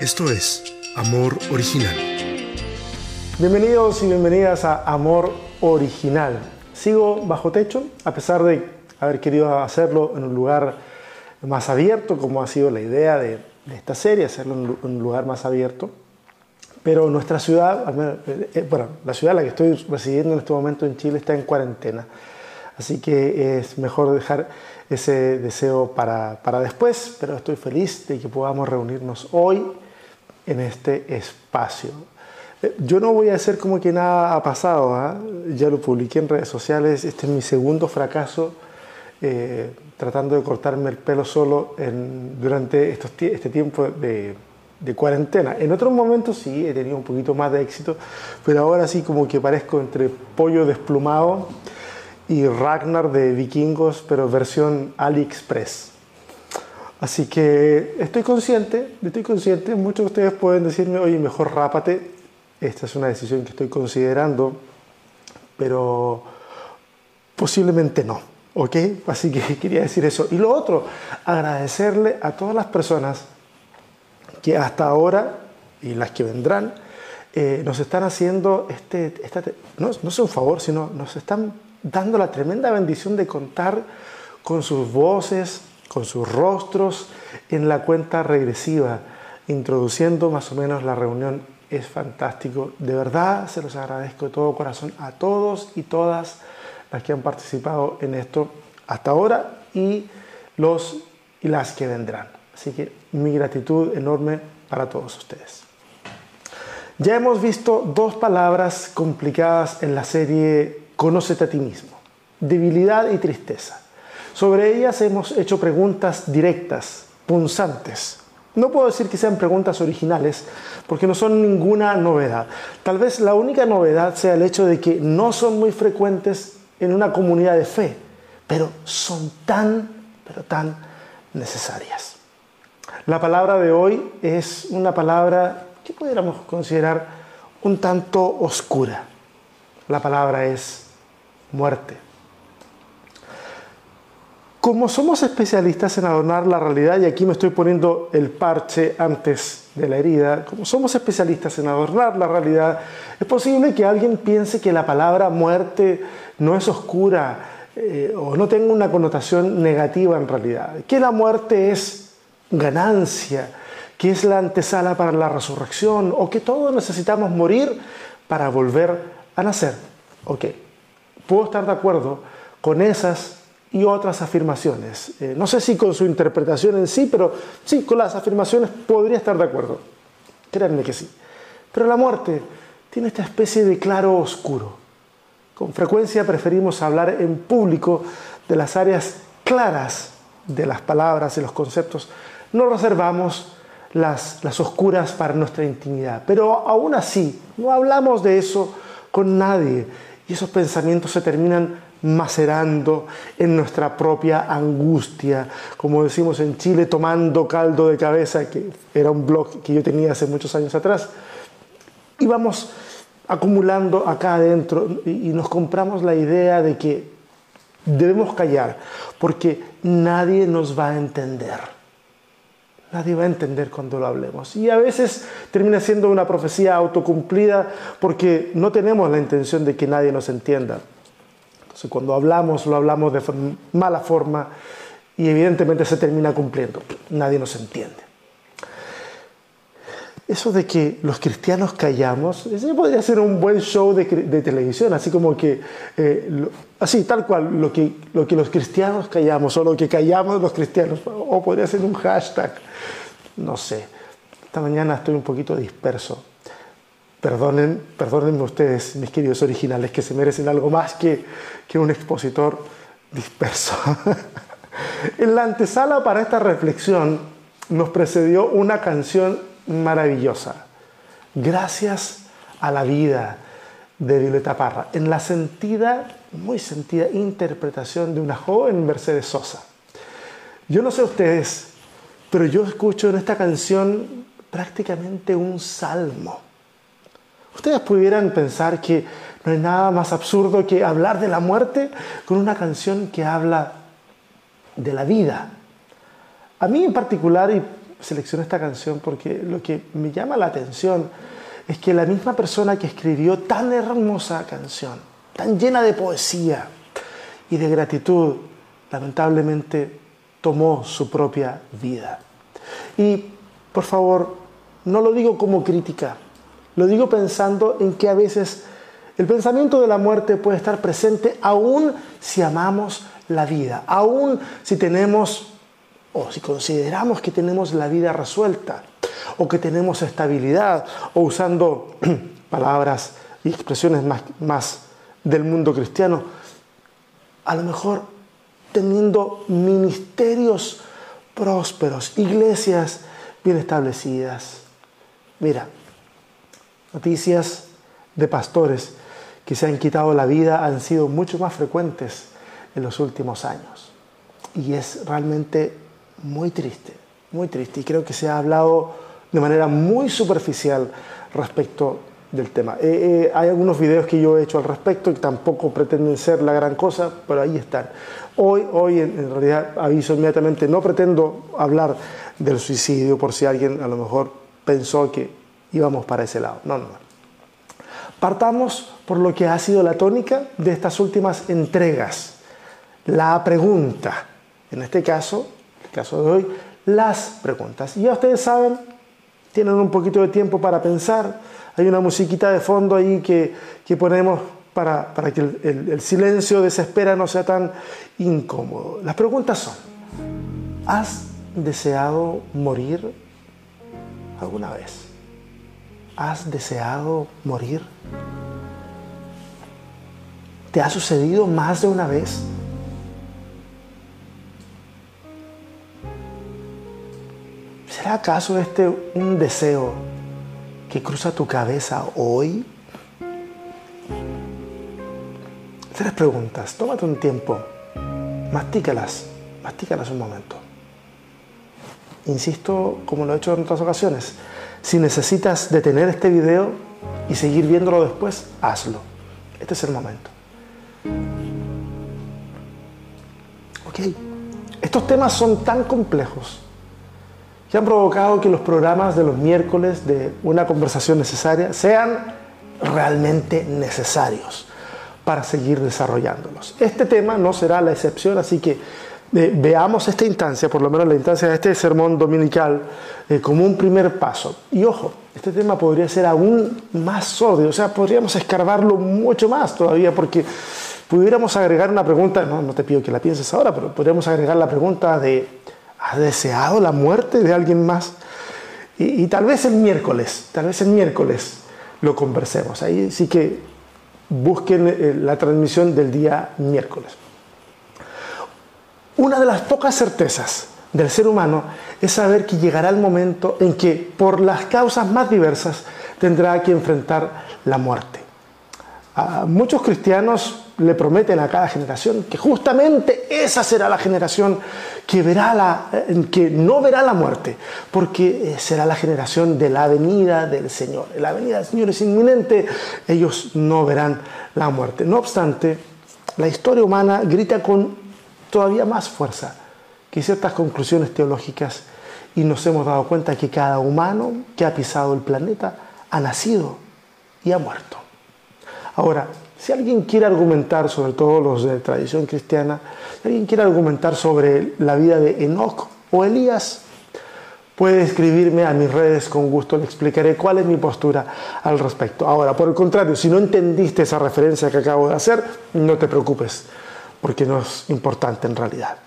Esto es Amor Original. Bienvenidos y bienvenidas a Amor Original. Sigo bajo techo, a pesar de haber querido hacerlo en un lugar más abierto, como ha sido la idea de, esta serie, hacerlo en un lugar más abierto. Pero nuestra ciudad, eh, eh, bueno, la ciudad en la que estoy residiendo en este momento en Chile está en cuarentena. Así que es mejor dejar ese deseo para, para después, pero estoy feliz de que podamos reunirnos hoy en este espacio. Eh, yo no voy a hacer como que nada ha pasado, ¿ah? ya lo publiqué en redes sociales, este es mi segundo fracaso eh, tratando de cortarme el pelo solo en, durante estos, este tiempo de, de, cuarentena. En otros momentos sí he tenido un poquito más de éxito, pero ahora sí como que parezco entre pollo desplumado y Ragnar de vikingos, pero versión AliExpress. Así que estoy consciente, estoy consciente, muchos de ustedes pueden decirme, oye, mejor rápate, esta es una decisión que estoy considerando, pero posiblemente no, ¿ok? Así que quería decir eso. Y lo otro, agradecerle a todas las personas que hasta ahora y las que vendrán, eh, nos están haciendo este, no, no es un favor, sino nos están dando la tremenda bendición de contar con sus voces, con sus rostros en la cuenta regresiva, introduciendo más o menos la reunión. Es fantástico. De verdad se los agradezco de todo corazón a todos y todas las que han participado en esto hasta ahora y los y las que vendrán. Así que mi gratitud enorme para todos ustedes. Ya hemos visto dos palabras complicadas en la serie Conócete a ti mismo, debilidad y tristeza. Sobre ellas hemos hecho preguntas directas, punzantes. No puedo decir que sean preguntas originales, porque no son ninguna novedad. Tal vez la única novedad sea el hecho de que no son muy frecuentes en una comunidad de fe, pero son tan, pero tan necesarias. La palabra de hoy es una palabra que pudiéramos considerar un tanto oscura. La palabra es muerte. Como somos especialistas en adornar la realidad, y aquí me estoy poniendo el parche antes de la herida, como somos especialistas en adornar la realidad, es posible que alguien piense que la palabra muerte no es oscura eh, o no tenga una connotación negativa en realidad, que la muerte es ganancia, que es la antesala para la resurrección o que todos necesitamos morir para volver a nacer. Ok, puedo estar de acuerdo con esas y otras afirmaciones. Eh, no sé si con su interpretación en sí, pero sí, con las afirmaciones podría estar de acuerdo. Créanme que sí. Pero la muerte tiene esta especie de claro oscuro. Con frecuencia preferimos hablar en público de las áreas claras de las palabras y los conceptos. No reservamos las, las oscuras para nuestra intimidad. Pero aún así, no hablamos de eso con nadie. Y esos pensamientos se terminan macerando en nuestra propia angustia, como decimos en Chile, tomando caldo de cabeza, que era un blog que yo tenía hace muchos años atrás. Y vamos acumulando acá adentro y nos compramos la idea de que debemos callar, porque nadie nos va a entender. Nadie va a entender cuando lo hablemos. Y a veces termina siendo una profecía autocumplida porque no tenemos la intención de que nadie nos entienda cuando hablamos, lo hablamos de mala forma y evidentemente se termina cumpliendo. Nadie nos entiende. Eso de que los cristianos callamos, ese podría ser un buen show de, televisión, así como que, eh, así, tal cual, lo que, lo que los cristianos callamos, o lo que callamos los cristianos, o podría ser un hashtag, no sé. Esta mañana estoy un poquito disperso. Perdonen, perdónenme ustedes, mis queridos originales, que se merecen algo más que, que un expositor disperso. en la antesala para esta reflexión nos precedió una canción maravillosa. Gracias a la vida de Violeta Parra, en la sentida, muy sentida interpretación de una joven Mercedes Sosa. Yo no sé ustedes, pero yo escucho en esta canción prácticamente un salmo Ustedes pudieran pensar que no hay nada más absurdo que hablar de la muerte con una canción que habla de la vida. A mí en particular, y seleccioné esta canción porque lo que me llama la atención es que la misma persona que escribió tan hermosa canción, tan llena de poesía y de gratitud, lamentablemente tomó su propia vida. Y por favor, no lo digo como crítica, lo digo pensando en que a veces el pensamiento de la muerte puede estar presente aún si amamos la vida, aún si tenemos o si consideramos que tenemos la vida resuelta o que tenemos estabilidad o usando palabras y expresiones más, más del mundo cristiano, a lo mejor teniendo ministerios prósperos, iglesias bien establecidas. Mira, noticias de pastores que se han quitado la vida han sido mucho más frecuentes en los últimos años. Y es realmente muy triste, muy triste. Y creo que se ha hablado de manera muy superficial respecto del tema. Eh, eh, hay algunos videos que yo he hecho al respecto y tampoco pretenden ser la gran cosa, pero ahí están. Hoy, hoy en, realidad aviso inmediatamente, no pretendo hablar del suicidio por si alguien a lo mejor pensó que íbamos para ese lado. No, no, no. Partamos por lo que ha sido la tónica de estas últimas entregas. La pregunta, en este caso, el caso de hoy, las preguntas. Y ya ustedes saben, tienen un poquito de tiempo para pensar. Hay una musiquita de fondo ahí que, que ponemos para, para que el, el silencio de esa espera no sea tan incómodo. Las preguntas son, ¿has deseado morir alguna vez? ¿Has deseado morir? ¿Te ha sucedido más de una vez? ¿Será acaso este un deseo que cruza tu cabeza hoy? Tres preguntas, tómate un tiempo, mastícalas, mastícalas un momento. Insisto, como lo he hecho en otras ocasiones, si necesitas detener este video y seguir viéndolo después, hazlo. Este es el momento. Ok, estos temas son tan complejos que han provocado que los programas de los miércoles de una conversación necesaria sean realmente necesarios para seguir desarrollándolos. Este tema no será la excepción, así que eh, veamos esta instancia, por lo menos la instancia de este sermón dominical, eh, como un primer paso. Y ojo, este tema podría ser aún más sordio, o sea, podríamos escarbarlo mucho más todavía, porque pudiéramos agregar una pregunta, no, no te pido que la pienses ahora, pero podríamos agregar la pregunta de, ¿has deseado la muerte de alguien más? Y, y tal vez el miércoles, tal vez el miércoles lo conversemos. Ahí sí que busquen eh, la transmisión del día miércoles. Una de las pocas certezas del ser humano es saber que llegará el momento en que, por las causas más diversas, tendrá que enfrentar la muerte. Muchos cristianos le prometen a cada generación que justamente esa será la generación que, verá la, que no verá la muerte, porque eh, será la generación de la venida del Señor. La venida del Señor es inminente, ellos no verán la muerte. No obstante, la historia humana grita con todavía más fuerza que ciertas conclusiones teológicas y nos hemos dado cuenta que cada humano que ha pisado el planeta ha nacido y ha muerto. Ahora, si alguien quiere argumentar, sobre todo los de tradición cristiana, si alguien quiere argumentar sobre la vida de Enoch o Elías, puede escribirme a mis redes con gusto, le explicaré cuál es mi postura al respecto. Ahora, por el contrario, si no entendiste esa referencia que acabo de hacer, no te preocupes porque no es importante en realidad.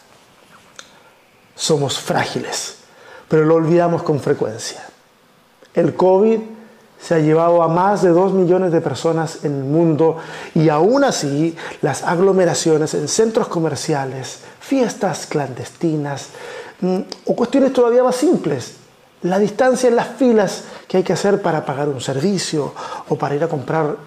Somos frágiles, pero lo olvidamos con frecuencia. El COVID se ha llevado a más de dos millones de personas en el mundo y aún así las aglomeraciones en centros comerciales, fiestas clandestinas mm, o cuestiones todavía más simples, la distancia en las filas que hay que hacer para pagar un servicio o para ir a comprar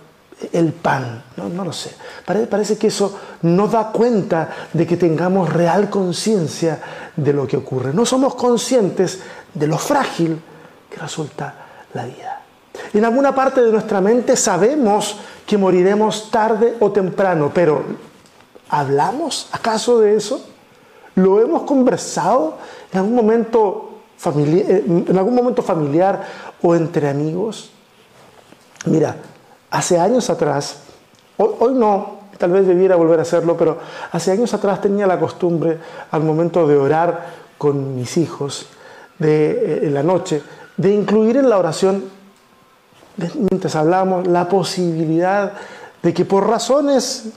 el pan, no, lo sé. Parece, que eso no da cuenta de que tengamos real conciencia de lo que ocurre. No somos conscientes de lo frágil que resulta la vida. En alguna parte de nuestra mente sabemos que moriremos tarde o temprano, pero ¿hablamos acaso de eso? ¿Lo hemos conversado en algún momento familiar o entre amigos. Mira, hace años atrás, hoy, no, tal vez debiera volver a hacerlo, pero hace años atrás tenía la costumbre al momento de orar con mis hijos de, eh, en la noche, de incluir en la oración, mientras hablamos, la posibilidad de que por razones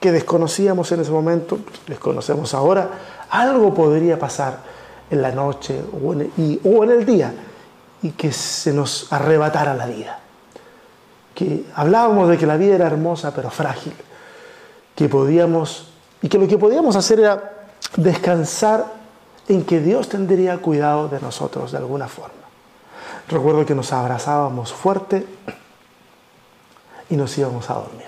que desconocíamos en ese momento, desconocemos ahora, algo podría pasar en la noche o en, el, día y que se nos arrebatara la vida. Que hablábamos de que la vida era hermosa pero frágil, que podíamos y que lo que podíamos hacer era descansar en que Dios tendría cuidado de nosotros de alguna forma. Recuerdo que nos abrazábamos fuerte y nos íbamos a dormir.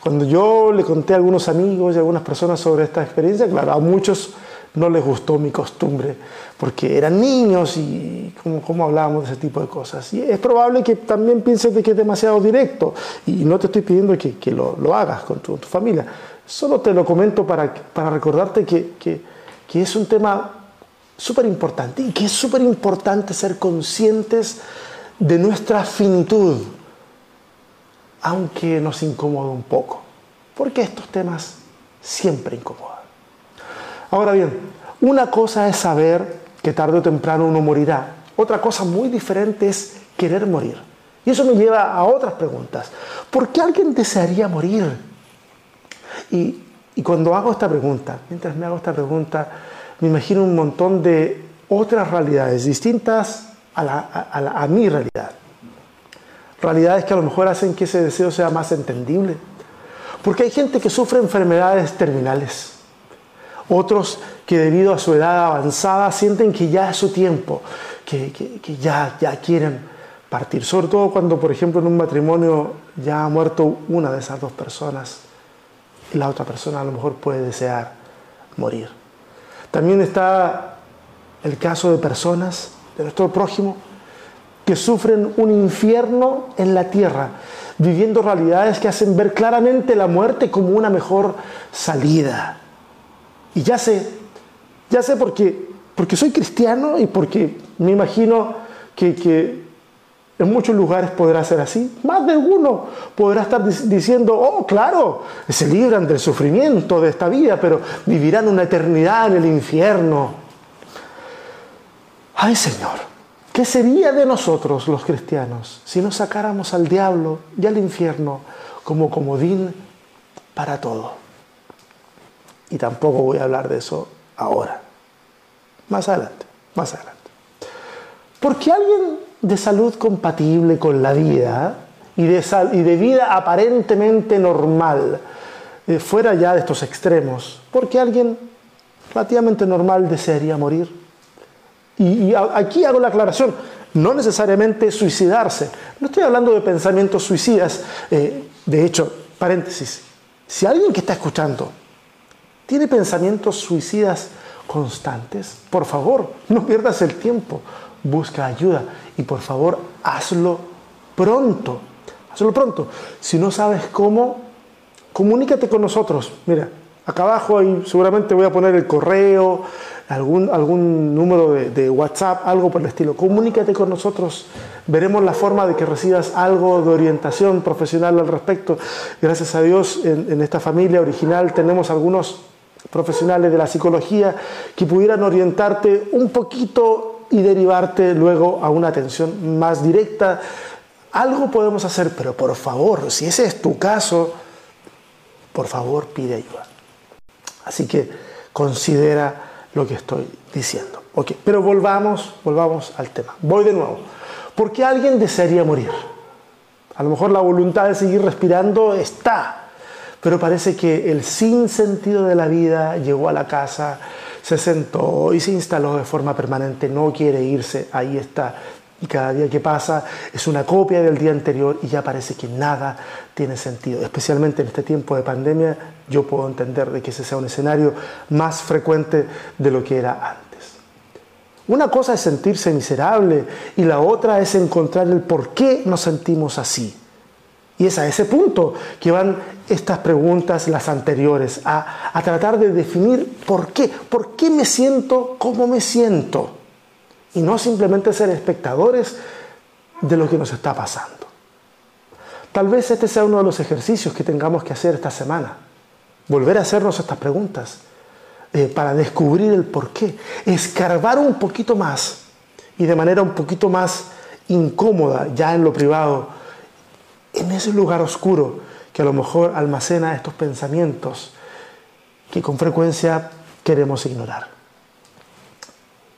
Cuando yo le conté a algunos amigos y a algunas personas sobre esta experiencia, claro, a muchos no les gustó mi costumbre, porque eran niños y cómo, hablábamos de ese tipo de cosas. Y es probable que también pienses de que es demasiado directo, y no te estoy pidiendo que, que lo, lo, hagas con tu, tu, familia, solo te lo comento para, para recordarte que, que, que es un tema súper importante y que es súper importante ser conscientes de nuestra finitud aunque nos incomoda un poco, porque estos temas siempre incomodan. Ahora bien, una cosa es saber que tarde o temprano uno morirá, otra cosa muy diferente es querer morir. Y eso me lleva a otras preguntas. ¿Por qué alguien desearía morir? Y, cuando hago esta pregunta, mientras me hago esta pregunta, me imagino un montón de otras realidades distintas a, a mi realidad realidades que a lo mejor hacen que ese deseo sea más entendible. Porque hay gente que sufre enfermedades terminales, otros que debido a su edad avanzada sienten que ya es su tiempo, que, que, ya, ya quieren partir, sobre todo cuando, por ejemplo, en un matrimonio ya ha muerto una de esas dos personas y la otra persona a lo mejor puede desear morir. También está el caso de personas de nuestro prójimo que sufren un infierno en la tierra, viviendo realidades que hacen ver claramente la muerte como una mejor salida. Y ya sé, ya sé porque, porque soy cristiano y porque me imagino que, que en muchos lugares podrá ser así. Más de uno podrá estar diciendo, oh, claro, se libran del sufrimiento de esta vida, pero vivirán una eternidad en el infierno. Ay, Señor. ¿Qué sería de nosotros los cristianos si nos sacáramos al diablo y al infierno como comodín para todo? Y tampoco voy a hablar de eso ahora. Más adelante, más adelante. Porque alguien de salud compatible con la vida y de, y de vida aparentemente normal, eh, fuera ya de estos extremos, porque alguien relativamente normal desearía morir. Y, aquí hago la aclaración, no necesariamente suicidarse. No estoy hablando de pensamientos suicidas. Eh, de hecho, paréntesis, si alguien que está escuchando tiene pensamientos suicidas constantes, por favor, no pierdas el tiempo, busca ayuda y por favor hazlo pronto. Hazlo pronto. Si no sabes cómo, comunícate con nosotros. Mira, acá abajo y seguramente voy a poner el correo, algún, algún número de, WhatsApp, algo por el estilo. Comunícate con nosotros, veremos la forma de que recibas algo de orientación profesional al respecto. Gracias a Dios en, en esta familia original tenemos algunos profesionales de la psicología que pudieran orientarte un poquito y derivarte luego a una atención más directa. Algo podemos hacer, pero por favor, si ese es tu caso, por favor pide ayuda. Así que considera lo que estoy diciendo. Ok, pero volvamos, volvamos al tema. Voy de nuevo. ¿Por qué alguien desearía morir? A lo mejor la voluntad de seguir respirando está, pero parece que el sinsentido de la vida llegó a la casa, se sentó y se instaló de forma permanente, no quiere irse, ahí está, y cada día que pasa es una copia del día anterior y ya parece que nada tiene sentido. Especialmente en este tiempo de pandemia, yo puedo entender de que ese sea un escenario más frecuente de lo que era antes. Una cosa es sentirse miserable y la otra es encontrar el por qué nos sentimos así. Y es a ese punto que van estas preguntas, las anteriores, a, a tratar de definir por qué, por qué me siento como me siento. y no simplemente ser espectadores de lo que nos está pasando. Tal vez este sea uno de los ejercicios que tengamos que hacer esta semana. Volver a hacernos estas preguntas eh, para descubrir el por qué. Escarbar un poquito más y de manera un poquito más incómoda, ya en lo privado, en ese lugar oscuro que a lo mejor almacena estos pensamientos que con frecuencia queremos ignorar.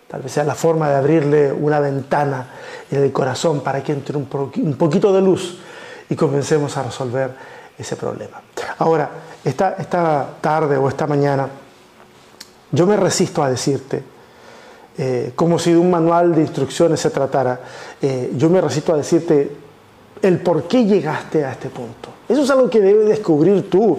Tal vez sea la forma de abrirle una ventana en el corazón para que entre un, poquito de luz y comencemos a resolver ese problema. Ahora, esta, esta tarde o esta mañana, yo me resisto a decirte, eh, como si de un manual de instrucciones se tratara, eh, yo me resisto a decirte el por qué llegaste a este punto. Eso es algo que debes descubrir tú.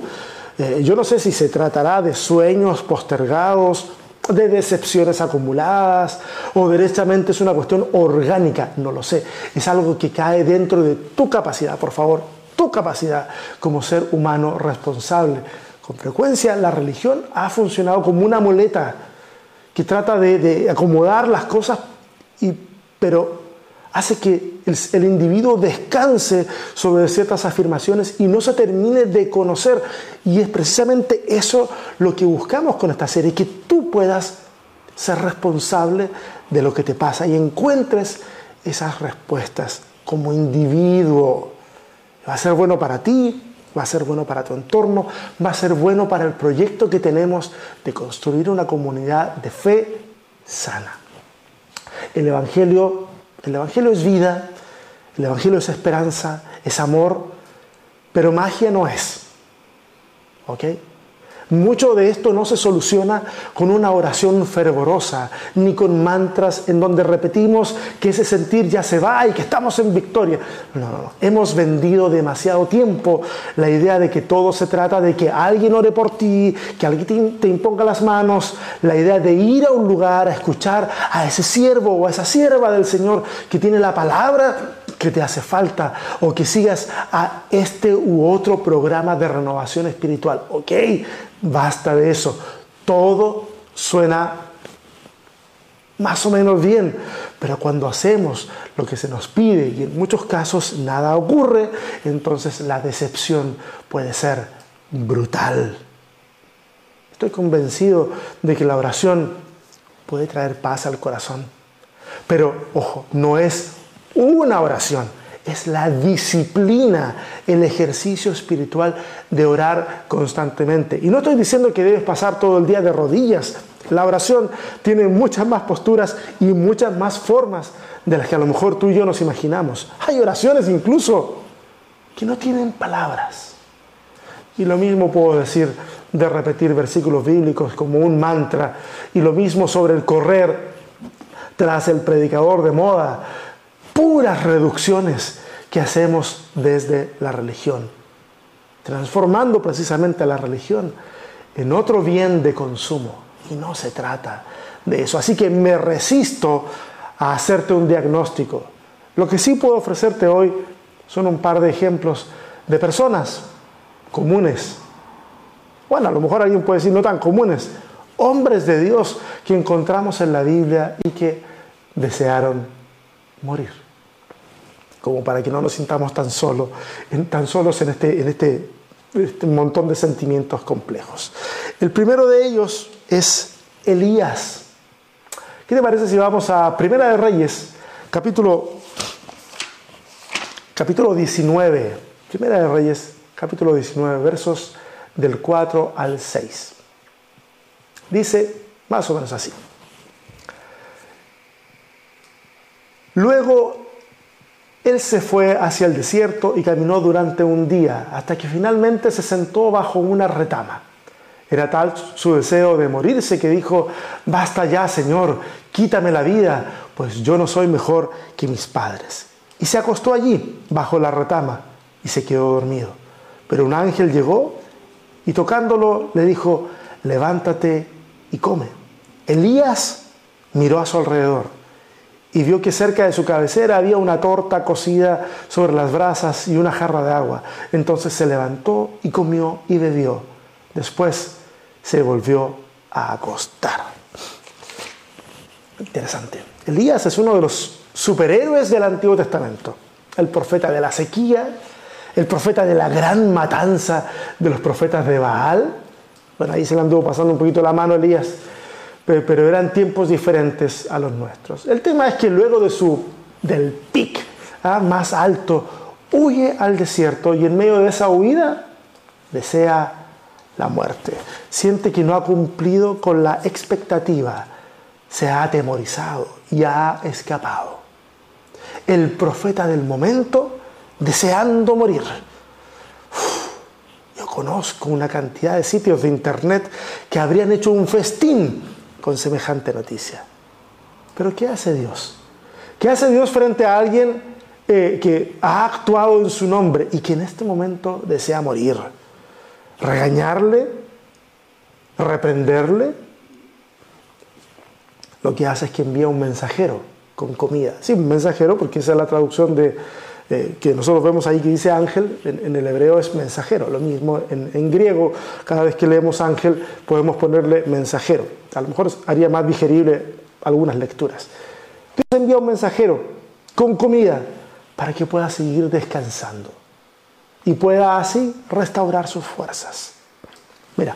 Eh, yo no sé si se tratará de sueños postergados, de decepciones acumuladas o derechamente es una cuestión orgánica, no lo sé. Es algo que cae dentro de tu capacidad, por favor, tu capacidad como ser humano responsable. Con frecuencia la religión ha funcionado como una muleta que trata de, acomodar las cosas, y, pero hace que el, individuo descanse sobre ciertas afirmaciones y no se termine de conocer. Y es precisamente eso lo que buscamos con esta serie, que tú puedas ser responsable de lo que te pasa y encuentres esas respuestas como individuo. Va a ser bueno para ti, va a ser bueno para tu entorno, va a ser bueno para el proyecto que tenemos de construir una comunidad de fe sana. El Evangelio el Evangelio es vida, el Evangelio es esperanza, es amor, pero magia no es. ¿Ok? Mucho de esto no se soluciona con una oración fervorosa, ni con mantras en donde repetimos que ese sentir ya se va y que estamos en victoria. No, no, no. Hemos vendido demasiado tiempo la idea de que todo se trata de que alguien ore por ti, que alguien te imponga las manos, la idea de ir a un lugar a escuchar a ese siervo o a esa sierva del Señor que tiene la palabra que te hace falta o que sigas a este u otro programa de renovación espiritual. Ok, basta de eso. Todo suena más o menos bien, pero cuando hacemos lo que se nos pide y en muchos casos nada ocurre, entonces la decepción puede ser brutal. Estoy convencido de que la oración puede traer paz al corazón, pero ojo, no es una oración. Es la disciplina, el ejercicio espiritual de orar constantemente. Y no estoy diciendo que debes pasar todo el día de rodillas. La oración tiene muchas más posturas y muchas más formas de las que a lo mejor tú y yo nos imaginamos. Hay oraciones incluso que no tienen palabras. Y lo mismo puedo decir de repetir versículos bíblicos como un mantra. Y lo mismo sobre el correr tras el predicador de moda puras reducciones que hacemos desde la religión, transformando precisamente la religión en otro bien de consumo. Y no se trata de eso. Así que me resisto a hacerte un diagnóstico. Lo que sí puedo ofrecerte hoy son un par de ejemplos de personas comunes. Bueno, a lo mejor alguien puede decir no tan comunes, hombres de Dios que encontramos en la Biblia y que desearon morir como para que no nos sintamos tan, solo, tan solos en este, en este, este montón de sentimientos complejos. El primero de ellos es Elías. ¿Qué te parece si vamos a Primera de Reyes, capítulo, capítulo 19? Primera de Reyes, capítulo 19, versos del 4 al 6. Dice más o menos así. Luego él se fue hacia el desierto y caminó durante un día, hasta que finalmente se sentó bajo una retama. Era tal su deseo de morirse que dijo, basta ya, Señor, quítame la vida, pues yo no soy mejor que mis padres. Y se acostó allí, bajo la retama, y se quedó dormido. Pero un ángel llegó y tocándolo le dijo, levántate y come. Elías miró a su alrededor y vio que cerca de su cabecera había una torta cocida sobre las brasas y una jarra de agua. Entonces se levantó y comió y bebió. Después se volvió a acostar. Interesante. Elías es uno de los superhéroes del Antiguo Testamento. El profeta de la sequía, el profeta de la gran matanza de los profetas de Baal. Bueno, ahí se le anduvo pasando un poquito la mano Elías, pero eran tiempos diferentes a los nuestros. El tema es que luego de su, del pic ¿ah? más alto, huye al desierto y en medio de esa huida desea la muerte. Siente que no ha cumplido con la expectativa, se ha atemorizado y ha escapado. El profeta del momento deseando morir. yo conozco una cantidad de sitios de internet que habrían hecho un festín con semejante noticia. Pero ¿qué hace Dios? ¿Qué hace Dios frente a alguien eh, que ha actuado en su nombre y que en este momento desea morir? ¿Regañarle? ¿Reprenderle? Lo que hace es que envía un mensajero con comida. Sí, un mensajero porque esa es la traducción de, eh, que nosotros vemos ahí que dice ángel, en, el hebreo es mensajero. Lo mismo en, griego, cada vez que leemos ángel podemos ponerle mensajero. A lo mejor haría más digerible algunas lecturas. Dios envía un mensajero con comida para que pueda seguir descansando y pueda así restaurar sus fuerzas. Mira,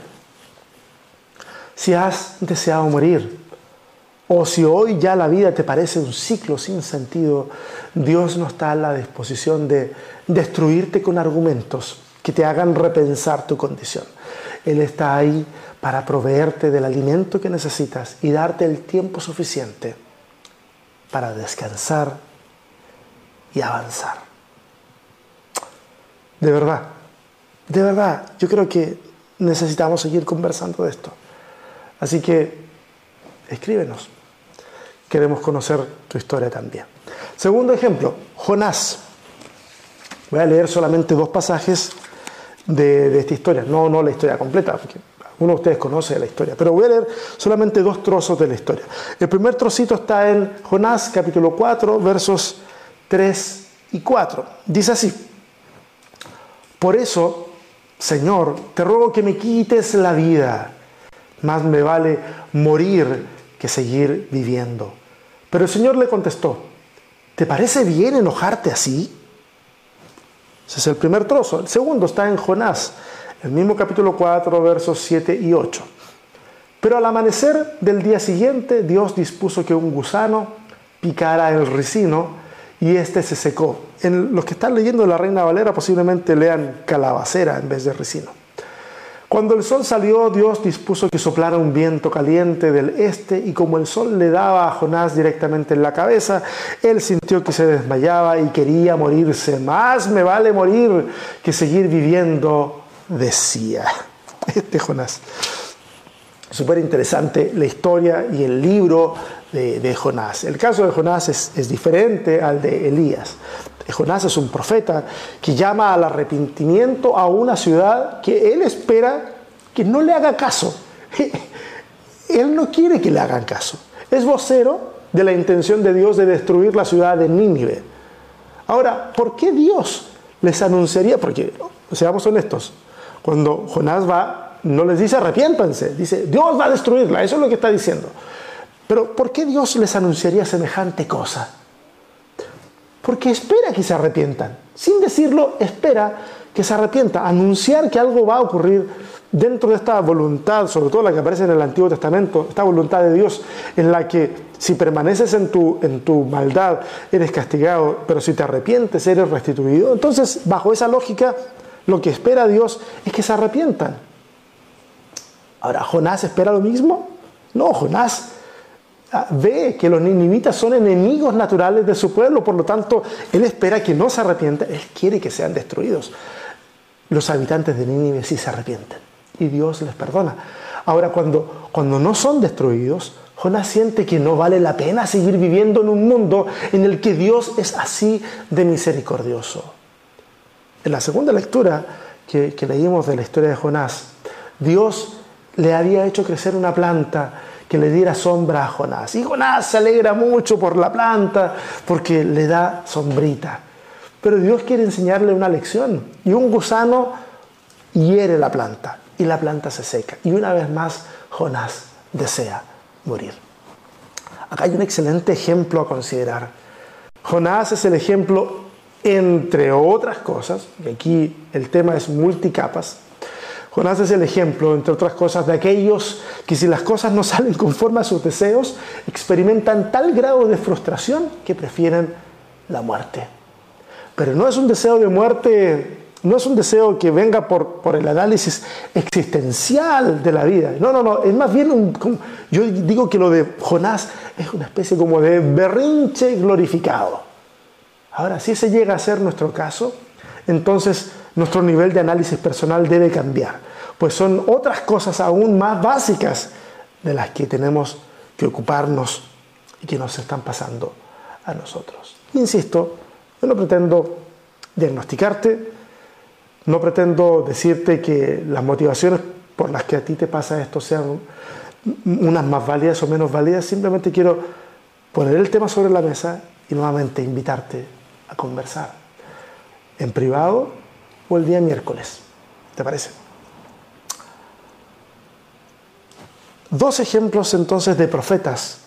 si has deseado morir, o si hoy ya la vida te parece un ciclo sin sentido, Dios no está a la disposición de destruirte con argumentos que te hagan repensar tu condición. Él está ahí para proveerte del alimento que necesitas y darte el tiempo suficiente para descansar y avanzar. De verdad, de verdad, yo creo que necesitamos seguir conversando de esto. Así que escríbenos queremos conocer tu historia también. Segundo ejemplo, Jonás. Voy a leer solamente dos pasajes de, esta historia, no, no la historia completa, porque uno de ustedes conoce la historia, pero voy a leer solamente dos trozos de la historia. El primer trocito está en Jonás capítulo 4, versos 3 y 4. Dice así, por eso, Señor, te ruego que me quites la vida, más me vale morir que seguir viviendo. Pero el Señor le contestó, ¿te parece bien enojarte así? Ese es el primer trozo. El segundo está en Jonás, el mismo capítulo 4, versos 7 y 8. Pero al amanecer del día siguiente, Dios dispuso que un gusano picara el ricino y éste se secó. En los que están leyendo la Reina Valera posiblemente lean calabacera en vez de ricino. Cuando el sol salió, Dios dispuso que soplara un viento caliente del este y como el sol le daba a Jonás directamente en la cabeza, él sintió que se desmayaba y quería morirse. Más me vale morir que seguir viviendo, decía este Jonás. Súper interesante la historia y el libro de, Jonás. El caso de Jonás es, diferente al de Elías. Jonás es un profeta que llama al arrepentimiento a una ciudad que él espera que no le haga caso. Él no quiere que le hagan caso. Es vocero de la intención de Dios de destruir la ciudad de Nínive. Ahora, ¿por qué Dios les anunciaría? Porque, seamos honestos, cuando Jonás va, no les dice arrepiéntanse, dice Dios va a destruirla, eso es lo que está diciendo. Pero ¿por qué Dios les anunciaría semejante cosa? Porque espera que se arrepientan. Sin decirlo, espera que se arrepientan. Anunciar que algo va a ocurrir dentro de esta voluntad, sobre todo la que aparece en el Antiguo Testamento, esta voluntad de Dios en la que si permaneces en tu, en tu maldad eres castigado, pero si te arrepientes eres restituido. Entonces, bajo esa lógica, lo que espera Dios es que se arrepientan. Ahora, ¿Jonás espera lo mismo? No, Jonás ve que los ninivitas son enemigos naturales de su pueblo, por lo tanto, él espera que no se arrepientan, él quiere que sean destruidos. Los habitantes de Nínive sí se arrepienten y Dios les perdona. Ahora, cuando, cuando no son destruidos, Jonás siente que no vale la pena seguir viviendo en un mundo en el que Dios es así de misericordioso. En la segunda lectura que, que leímos de la historia de Jonás, Dios le había hecho crecer una planta que le diera sombra a Jonás. Y Jonás se alegra mucho por la planta porque le da sombrita. Pero Dios quiere enseñarle una lección y un gusano hiere la planta y la planta se seca. Y una vez más Jonás desea morir. Acá hay un excelente ejemplo a considerar. Jonás es el ejemplo, entre otras cosas, y aquí el tema es multicapas, Jonás es el ejemplo, entre otras cosas, de aquellos que si las cosas no salen conforme a sus deseos, experimentan tal grado de frustración que prefieren la muerte. Pero no es un deseo de muerte, no es un deseo que venga por, el análisis existencial de la vida. No, no, no, es más bien un, yo digo que lo de Jonás es una especie como de berrinche glorificado. Ahora, si ese llega a ser nuestro caso, entonces nuestro nivel de análisis personal debe cambiar, pues son otras cosas aún más básicas de las que tenemos que ocuparnos y que nos están pasando a nosotros. Insisto, yo no pretendo diagnosticarte, no pretendo decirte que las motivaciones por las que a ti te pasa esto sean unas más válidas o menos válidas, simplemente quiero poner el tema sobre la mesa y nuevamente invitarte a conversar en privado o el día miércoles. ¿Te parece? Dos ejemplos entonces de profetas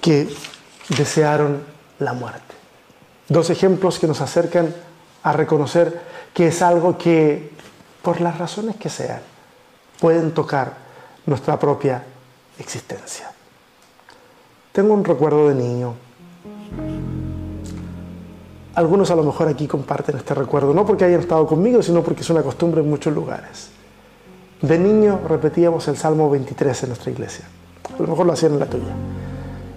que desearon la muerte. Dos ejemplos que nos acercan a reconocer que es algo que, por las razones que sean, pueden tocar nuestra propia existencia. Tengo un recuerdo de niño algunos a lo mejor aquí comparten este recuerdo, no porque hayan estado conmigo, sino porque es una costumbre en muchos lugares. De niño repetíamos el Salmo 23 en nuestra iglesia. A lo mejor lo hacían en la tuya.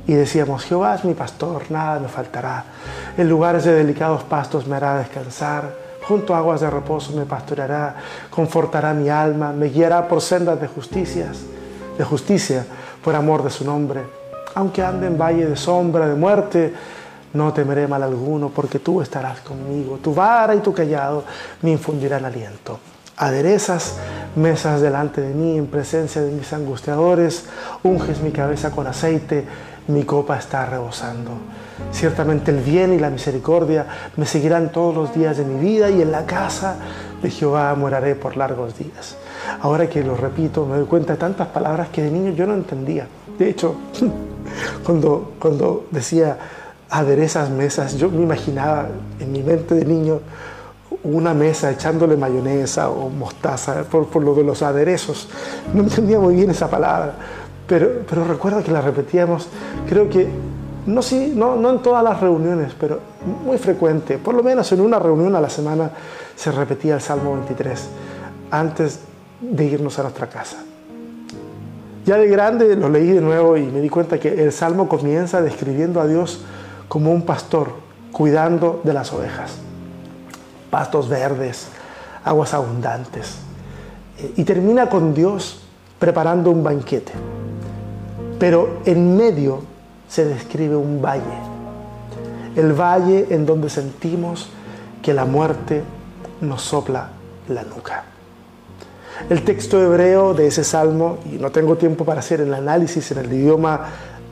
Y decíamos, Jehová es mi pastor, nada me faltará. En lugares de delicados pastos me hará descansar. Junto a aguas de reposo me pastoreará, confortará mi alma, me guiará por sendas de justicias, de justicia, por amor de su nombre. Aunque ande en valle de sombra, de muerte, no temeré mal alguno, porque tú estarás conmigo. Tu vara y tu callado me infundirán aliento. Aderezas mesas delante de mí en presencia de mis angustiadores, unges mi cabeza con aceite, mi copa está rebosando. Ciertamente el bien y la misericordia me seguirán todos los días de mi vida y en la casa de Jehová moraré por largos días. Ahora que lo repito, me doy cuenta de tantas palabras que de niño yo no entendía. De hecho, cuando, cuando decía aderezas mesas. Yo me imaginaba en mi mente de niño una mesa echándole mayonesa o mostaza por, lo de los aderezos. No entendía muy bien esa palabra, pero, pero recuerdo que la repetíamos, creo que no, sí, no, no en todas las reuniones, pero muy frecuente, por lo menos en una reunión a la semana se repetía el Salmo 23 antes de irnos a nuestra casa. Ya de grande lo leí de nuevo y me di cuenta que el Salmo comienza describiendo a Dios como un pastor cuidando de las ovejas. Pastos verdes, aguas abundantes. Eh, y termina con Dios preparando un banquete. Pero en medio se describe un valle. El valle en donde sentimos que la muerte nos sopla la nuca. El texto hebreo de ese salmo, y no tengo tiempo para hacer el análisis en el idioma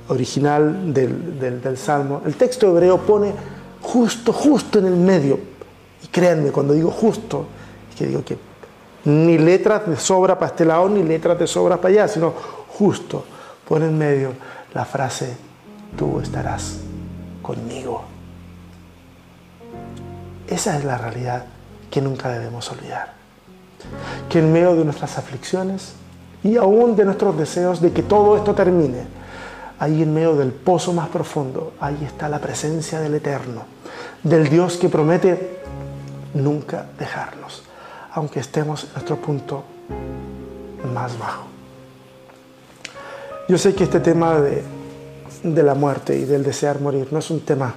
original del, Salmo, el texto hebreo pone justo, justo en el medio. Y créanme, cuando digo justo, es que digo que ni letras de sobra para este lado, ni letras de sobra para allá, sino justo, pone en medio la frase, tú estarás conmigo. Esa es la realidad que nunca debemos olvidar. Que en medio de nuestras aflicciones y aún de nuestros deseos de que todo esto termine, ahí en medio del pozo más profundo, ahí está la presencia del Eterno, del Dios que promete nunca dejarnos, aunque estemos en nuestro punto más bajo. Yo sé que este tema de, de la muerte y del desear morir no es un tema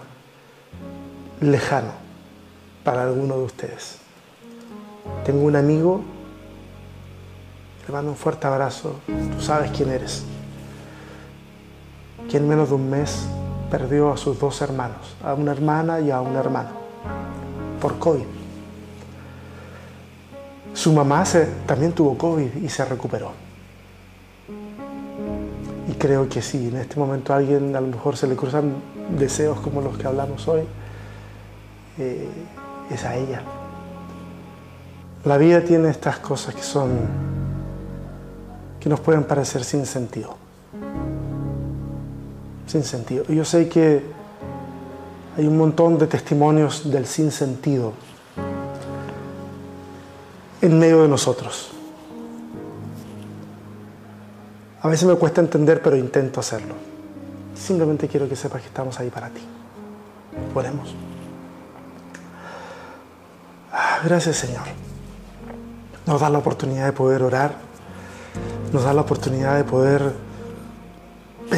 lejano para alguno de ustedes. Tengo un amigo, le mando un fuerte abrazo, tú sabes quién eres que en menos de un mes perdió a sus dos hermanos, a una hermana y a un hermano, por COVID. Su mamá también tuvo COVID y se recuperó. Y creo que si en este momento a alguien a lo mejor se le cruzan deseos como los que hablamos hoy, eh, es a ella. La vida tiene estas cosas que son, que nos pueden parecer sin sentido sin sentido. Yo sé que hay un montón de testimonios del sinsentido en medio de nosotros. A veces me cuesta entender, pero intento hacerlo. Simplemente quiero que sepas que estamos ahí para ti. Oremos. Ah, gracias Señor. Nos da la oportunidad de poder orar. Nos da la oportunidad de poder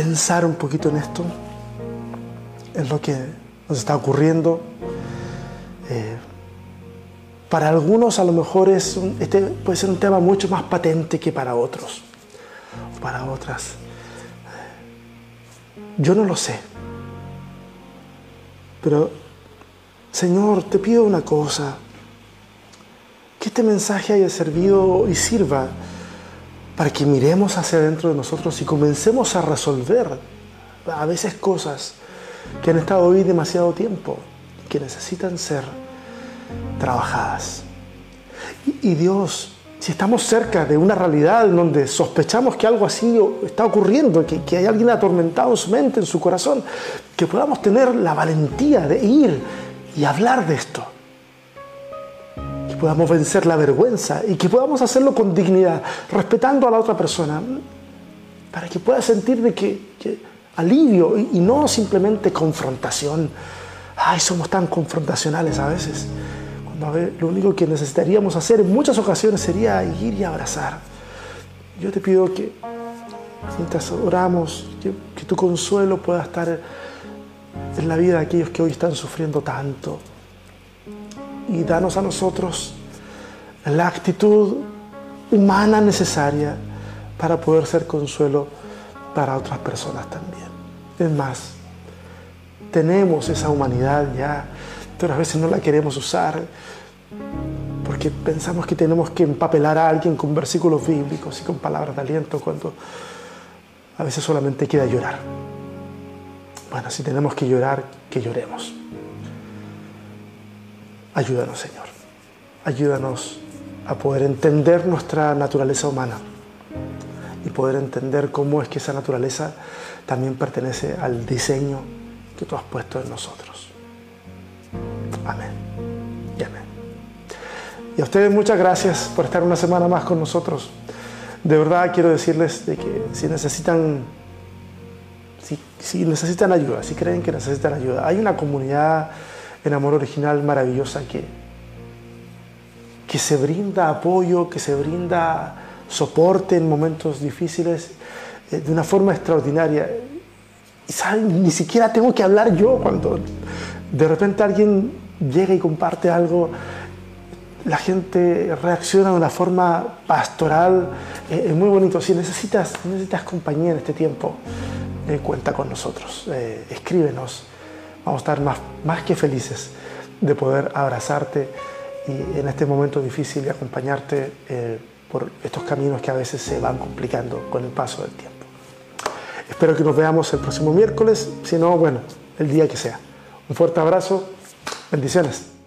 pensar un poquito en esto, en lo que nos está ocurriendo. Eh, para algunos a lo mejor es este puede ser un tema mucho más patente que para otros, o para otras. Yo no lo sé. Pero, Señor, te pido una cosa, que este mensaje haya servido y sirva para que miremos hacia adentro de nosotros y comencemos a resolver a veces cosas que han estado hoy demasiado tiempo, que necesitan ser trabajadas. Y, Dios, si estamos cerca de una realidad en donde sospechamos que algo así está ocurriendo, que, que hay alguien atormentado en su mente, en su corazón, que podamos tener la valentía de ir y hablar de esto. Podamos vencer la vergüenza y que podamos hacerlo con dignidad, respetando a la otra persona, para que pueda sentir de que, alivio y, no simplemente confrontación. Ay, somos tan confrontacionales a veces lo único que necesitaríamos hacer en muchas ocasiones sería ir y abrazar. Yo te pido que mientras oramos, que tu consuelo pueda estar en la vida de aquellos que hoy están sufriendo tanto. Y danos a nosotros la actitud humana necesaria para poder ser consuelo para otras personas también. Es más, tenemos esa humanidad ya pero a veces no la queremos usar porque pensamos que tenemos que empapelar a alguien con versículos bíblicos y con palabras de aliento cuando a veces solamente queda llorar. Bueno, si tenemos que llorar, que lloremos. Ayúdanos, Señor. Ayúdanos a poder entender nuestra naturaleza humana y poder entender cómo es que esa naturaleza también pertenece al diseño que tú has puesto en nosotros. Amén. Y amén. Y a ustedes muchas gracias por estar una semana más con nosotros. De verdad quiero decirles de que si necesitan, si, necesitan ayuda, si creen que necesitan ayuda, hay una comunidad en Amor Original maravillosa que, que se brinda apoyo, que se brinda soporte en momentos difíciles eh, de una forma extraordinaria. Y ni siquiera tengo que hablar yo cuando de repente alguien llega y comparte algo, la gente reacciona de una forma pastoral, eh, es muy bonito. Si necesitas, necesitas compañía en este tiempo, eh, cuenta con nosotros, eh, escríbenos, vamos a estar más, más que felices de poder abrazarte y en este momento difícil y acompañarte por estos caminos que a veces se van complicando con el paso del tiempo. Espero que nos veamos el próximo miércoles, si no, bueno, el día que sea. Un fuerte abrazo, bendiciones.